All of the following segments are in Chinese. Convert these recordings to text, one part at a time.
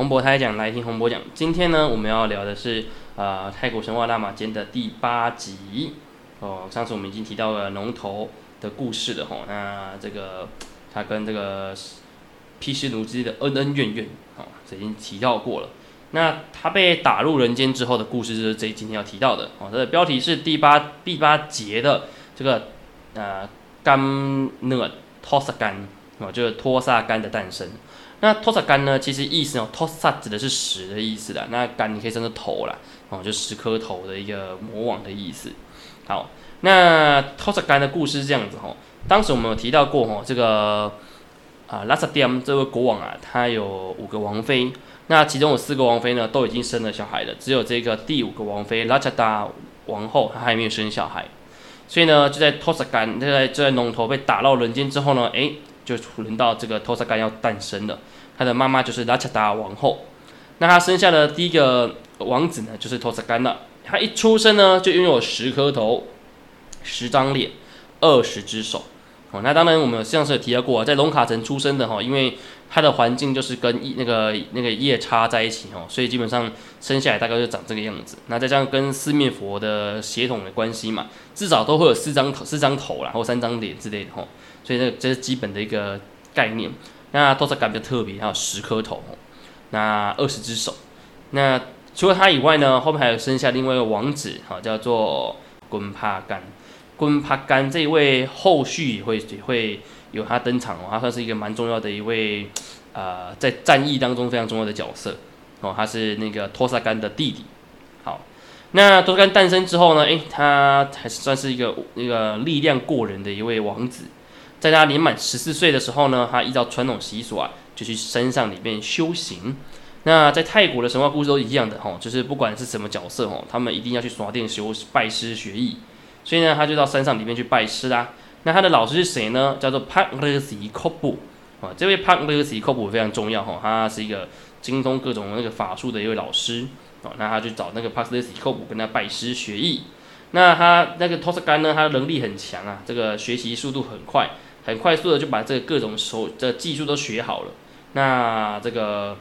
洪博台讲来听洪博讲。今天呢，我们要聊的是呃太古神话大马间的第八集哦。上次我们已经提到了龙头的故事了吼，那这个他跟这个毗湿奴之间的恩恩怨怨哦，这已经提到过了。那他被打入人间之后的故事，就是这今天要提到的哦。它的标题是第八第八节的这个呃甘讷托萨甘哦，就是托萨甘的诞生。那托萨干呢？其实意思哦，托萨指的是石的意思啦。那干你可以称作头啦，哦，就十颗头的一个魔王的意思。好，那托萨干的故事是这样子哈。当时我们有提到过哈，这个啊拉萨蒂姆这位国王啊，他有五个王妃。那其中有四个王妃呢，都已经生了小孩了，只有这个第五个王妃拉萨达王后，她还没有生小孩。所以呢，就在托萨干就在就在龙头被打到人间之后呢，诶。就轮到这个托萨干要诞生了，他的妈妈就是拉恰达王后。那他生下的第一个王子呢，就是托萨干纳。他一出生呢，就拥有十颗头、十张脸、二十只手。哦，那当然我们上次有提到过，在龙卡城出生的哈，因为他的环境就是跟那个那个夜叉在一起哦，所以基本上生下来大概就长这个样子。那再加上跟四面佛的血统的关系嘛，至少都会有四张头、四张头啦，或三张脸之类的哈。所以这这是基本的一个概念。那托萨干比较特别，它有十颗头，那二十只手。那除了他以外呢，后面还有剩下另外一个王子，哈，叫做滚帕干。滚帕干这一位后续也会也会有他登场哦，他算是一个蛮重要的一位，呃，在战役当中非常重要的角色哦。他是那个托萨干的弟弟。好，那托萨干诞生之后呢，诶，他还是算是一个那个力量过人的一位王子。在他年满十四岁的时候呢，他依照传统习俗啊，就去山上里面修行。那在泰国的神话故事都一样的哈，就是不管是什么角色哦，他们一定要去耍殿修拜师学艺。所以呢，他就到山上里面去拜师啦。那他的老师是谁呢？叫做帕勒西科布啊。这位帕勒西科布非常重要哈，他是一个精通各种那个法术的一位老师哦。那他去找那个帕勒西科布跟他拜师学艺。那他那个托斯干呢，他的能力很强啊，这个学习速度很快。很快速的就把这个各种手的技术都学好了，那这个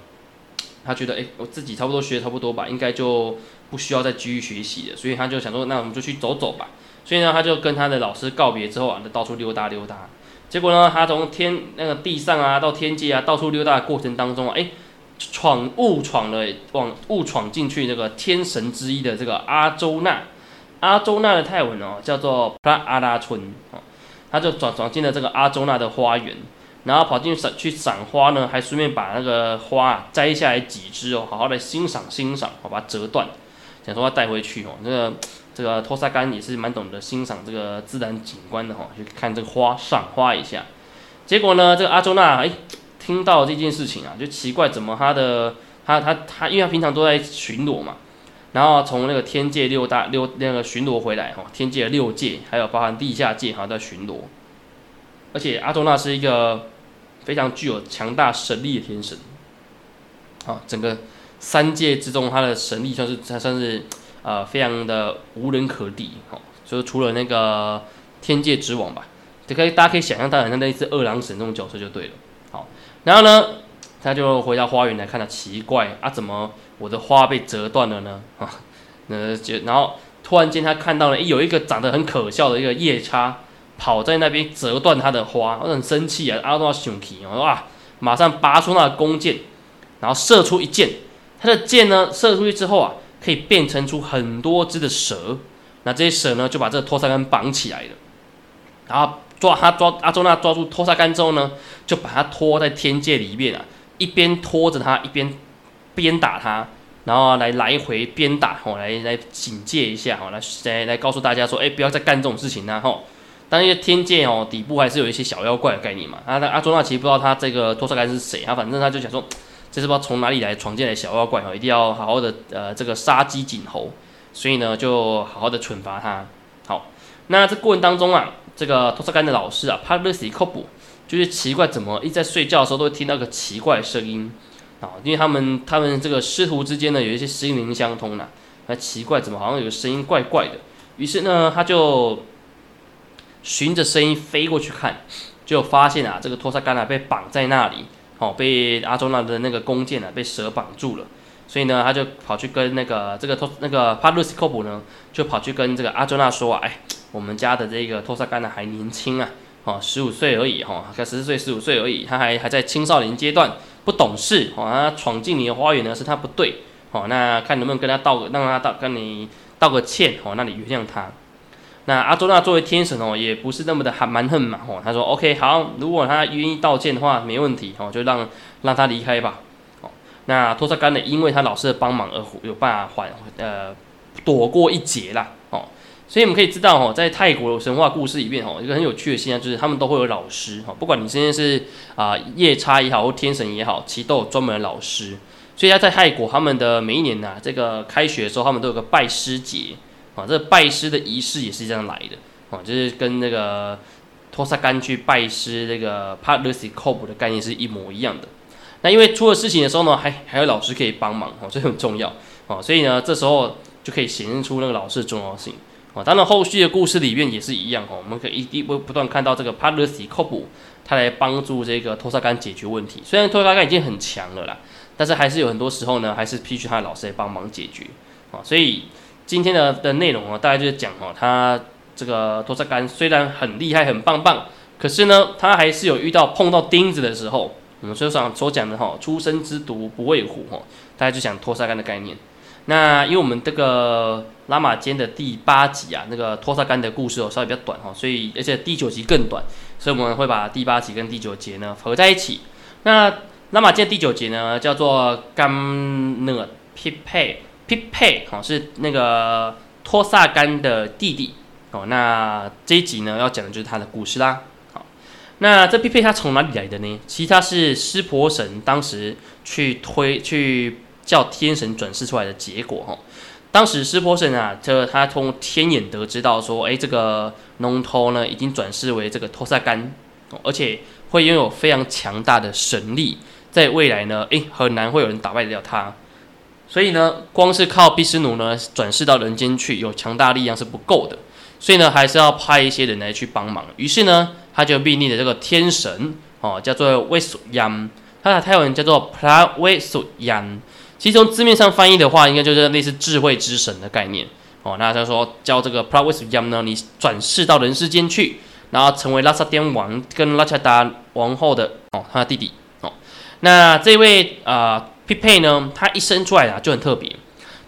他觉得哎，我自己差不多学差不多吧，应该就不需要再继续学习了，所以他就想说，那我们就去走走吧。所以呢，他就跟他的老师告别之后啊，就到处溜达溜达。结果呢，他从天那个地上啊，到天界啊，到处溜达的过程当中啊，哎，闯误闯了，往误闯进去那个天神之一的这个阿周那。阿周那的泰文哦，叫做普拉阿拉村哦。他就转转进了这个阿周那的花园，然后跑进去赏去赏花呢，还顺便把那个花摘下来几枝哦，好好的欣赏欣赏，好把它折断，想说要带回去哦。这个这个托萨干也是蛮懂得欣赏这个自然景观的哈，去看这个花赏花一下。结果呢，这个阿周那哎听到这件事情啊，就奇怪怎么他的他他他，因为他平常都在巡逻嘛。然后从那个天界六大六那个巡逻回来哈，天界的六界还有包含地下界哈在巡逻，而且阿多纳是一个非常具有强大神力的天神，啊，整个三界之中他的神力算是他算是呃非常的无人可敌。哈，就是除了那个天界之王吧，就可以大家可以想象他好像类似二郎神这种角色就对了，好，然后呢他就回到花园来看到奇怪啊怎么？我的花被折断了呢，啊，那就然后突然间他看到了，有一个长得很可笑的一个夜叉跑在那边折断他的花，我很生气啊，阿多熊皮，我说啊，马上拔出那个弓箭，然后射出一箭，他的箭呢射出去之后啊，可以变成出很多只的蛇，那这些蛇呢就把这个托萨干绑起来了，然后抓他抓阿周那抓住托沙干之后呢，就把他拖在天界里面啊，一边拖着他一边。鞭打他，然后来来回鞭打，吼，来来警戒一下，吼，来来来告诉大家说，哎，不要再干这种事情啦，吼。当然，天界哦，底部还是有一些小妖怪的概念嘛。啊，阿周纳奇不知道他这个托萨干是谁，他反正他就想说，这是不知道从哪里来闯进来小妖怪，哦，一定要好好的呃这个杀鸡儆猴，所以呢就好好的惩罚他。好，那这过程当中啊，这个托萨干的老师啊，帕勒西科布，就是奇怪怎么一在睡觉的时候都会听到个奇怪的声音。啊，因为他们他们这个师徒之间呢，有一些心灵相通呐，那奇怪，怎么好像有个声音怪怪的？于是呢，他就循着声音飞过去看，就发现啊，这个托萨干啊被绑在那里，哦，被阿周娜的那个弓箭啊被蛇绑住了，所以呢，他就跑去跟那个这个托那个帕鲁斯科普呢，就跑去跟这个阿周娜说，哎，我们家的这个托萨干呢还年轻啊，哦，十五岁而已哈，才十四岁十五岁而已，他还还在青少年阶段，不懂事，哦，他闯进你的花园呢是他不对，哦，那看能不能跟他道个让他道跟你道个歉，哦，那你原谅他。那阿周那作为天神哦，也不是那么的还蛮横嘛，哦，他说 OK 好，如果他愿意道歉的话，没问题，哦，就让让他离开吧，哦，那托萨干呢，因为他老师的帮忙而有办法缓呃躲过一劫啦，哦，所以我们可以知道哦，在泰国神话故事里面哦，一个很有趣的现象就是他们都会有老师，哈，不管你现在是啊夜叉也好或天神也好，其实都有专门的老师，所以他在泰国他们的每一年呐，这个开学的时候，他们都有个拜师节。啊，这拜师的仪式也是这样来的，啊，就是跟那个托萨干去拜师那个帕鲁西科普的概念是一模一样的。那因为出了事情的时候呢，还还有老师可以帮忙，哦，这很重要，哦，所以呢，这时候就可以显现出那个老师的重要性，哦，当然后续的故事里面也是一样，哦，我们可以一定不不断看到这个帕鲁西科普他来帮助这个托萨干解决问题。虽然托萨干已经很强了啦，但是还是有很多时候呢，还是必须他的老师来帮忙解决，啊，所以。今天的的内容啊，大概就是讲哦，他这个托萨干虽然很厉害、很棒棒，可是呢，他还是有遇到碰到钉子的时候。我们所上所讲的哈，出生之毒不畏虎哈，大家就讲托萨干的概念。那因为我们这个拉玛间的第八集啊，那个托萨干的故事哦，稍微比较短哈，所以而且第九集更短，所以我们会把第八集跟第九节呢合在一起。那拉玛间第九节呢，叫做甘讷匹配。匹配哦，是那个托萨干的弟弟哦。那这一集呢，要讲的就是他的故事啦。好，那这匹配他从哪里来的呢？其实他是湿婆神当时去推去叫天神转世出来的结果哈。当时湿婆神啊，这他通过天眼得知到说，哎，这个龙头呢已经转世为这个托萨干，而且会拥有非常强大的神力，在未来呢，哎，很难会有人打败得了他。所以呢，光是靠毕斯奴呢转世到人间去，有强大力量是不够的，所以呢，还是要派一些人来去帮忙。于是呢，他就命令了这个天神哦，叫做威苏央，他的泰文叫做 Pra 威苏央。其实从字面上翻译的话，应该就是类似智慧之神的概念哦。那他说叫这个 Pra 威苏央呢，你转世到人世间去，然后成为拉萨颠王跟拉恰达王后的哦，他的弟弟哦。那这位啊。匹配呢，他一生出来啊就很特别，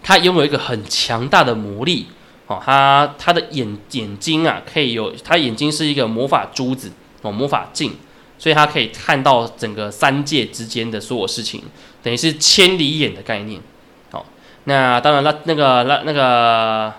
他拥有一个很强大的魔力哦，他他的眼眼睛啊可以有，他眼睛是一个魔法珠子哦，魔法镜，所以他可以看到整个三界之间的所有事情，等于是千里眼的概念。好，那当然拉那个那那个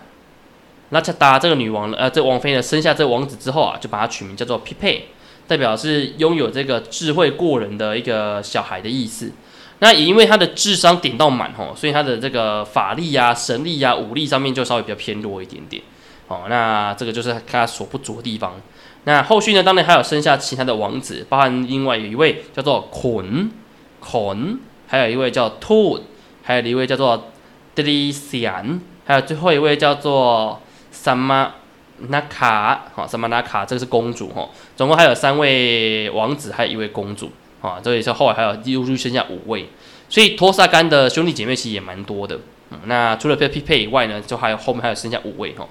拉恰达这个女王呃，这王妃呢生下这王子之后啊，就把他取名叫做匹配，代表是拥有这个智慧过人的一个小孩的意思。那也因为他的智商点到满吼，所以他的这个法力呀、神力呀、武力上面就稍微比较偏弱一点点。哦，那这个就是他所不足的地方。那后续呢，当然还有生下其他的王子，包含另外有一位叫做捆捆，还有一位叫兔，还有一位叫做德里西安，还有最后一位叫做萨玛纳卡。好，萨玛纳卡这个是公主哈，总共还有三位王子，还有一位公主。啊，这也是后来还有陆续剩下五位，所以托萨干的兄弟姐妹其实也蛮多的。那除了匹配以外呢，就还有后面还有剩下五位哈。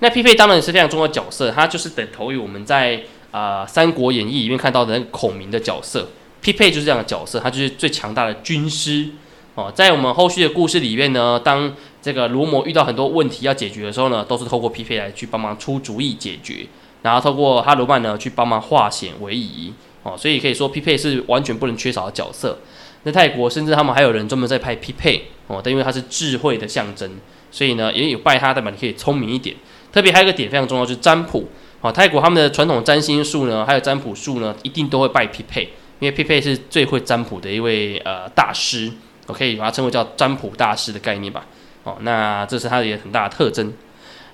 那匹配当然是非常重要的角色，他就是等同于我们在啊《三国演义》里面看到的那个孔明的角色。匹配就是这样的角色，他就是最强大的军师。哦，在我们后续的故事里面呢，当这个罗摩遇到很多问题要解决的时候呢，都是透过匹配来去帮忙出主意解决，然后透过哈罗曼呢去帮忙化险为夷。哦，所以可以说匹配是完全不能缺少的角色。那泰国甚至他们还有人专门在拍匹配哦，但因为它是智慧的象征，所以呢也有拜他代表你可以聪明一点。特别还有一个点非常重要，就是占卜。哦，泰国他们的传统占星术呢，还有占卜术呢，一定都会拜匹配，因为匹配是最会占卜的一位呃大师，我可以把它称为叫占卜大师的概念吧。哦，那这是它的一个很大的特征。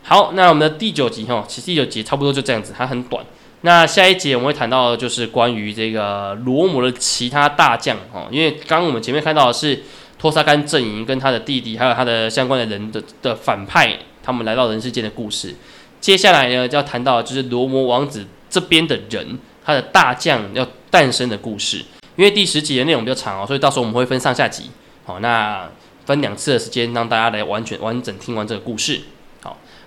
好，那我们的第九集哈，其实第九集差不多就这样子，它很短。那下一节我们会谈到的就是关于这个罗摩的其他大将哦，因为刚刚我们前面看到的是托萨干阵营跟他的弟弟，还有他的相关的人的的反派，他们来到人世间的故事。接下来呢，就要谈到就是罗摩王子这边的人，他的大将要诞生的故事。因为第十集的内容比较长哦，所以到时候我们会分上下集。好，那分两次的时间让大家来完全完整听完这个故事。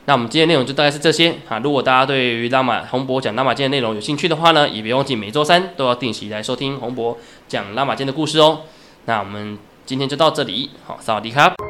那我们今天内容就大概是这些啊。如果大家对于拉玛洪博讲拉玛剑的内容有兴趣的话呢，也别忘记每周三都要定期来收听洪博讲拉玛剑的故事哦。那我们今天就到这里，好，萨瓦迪卡。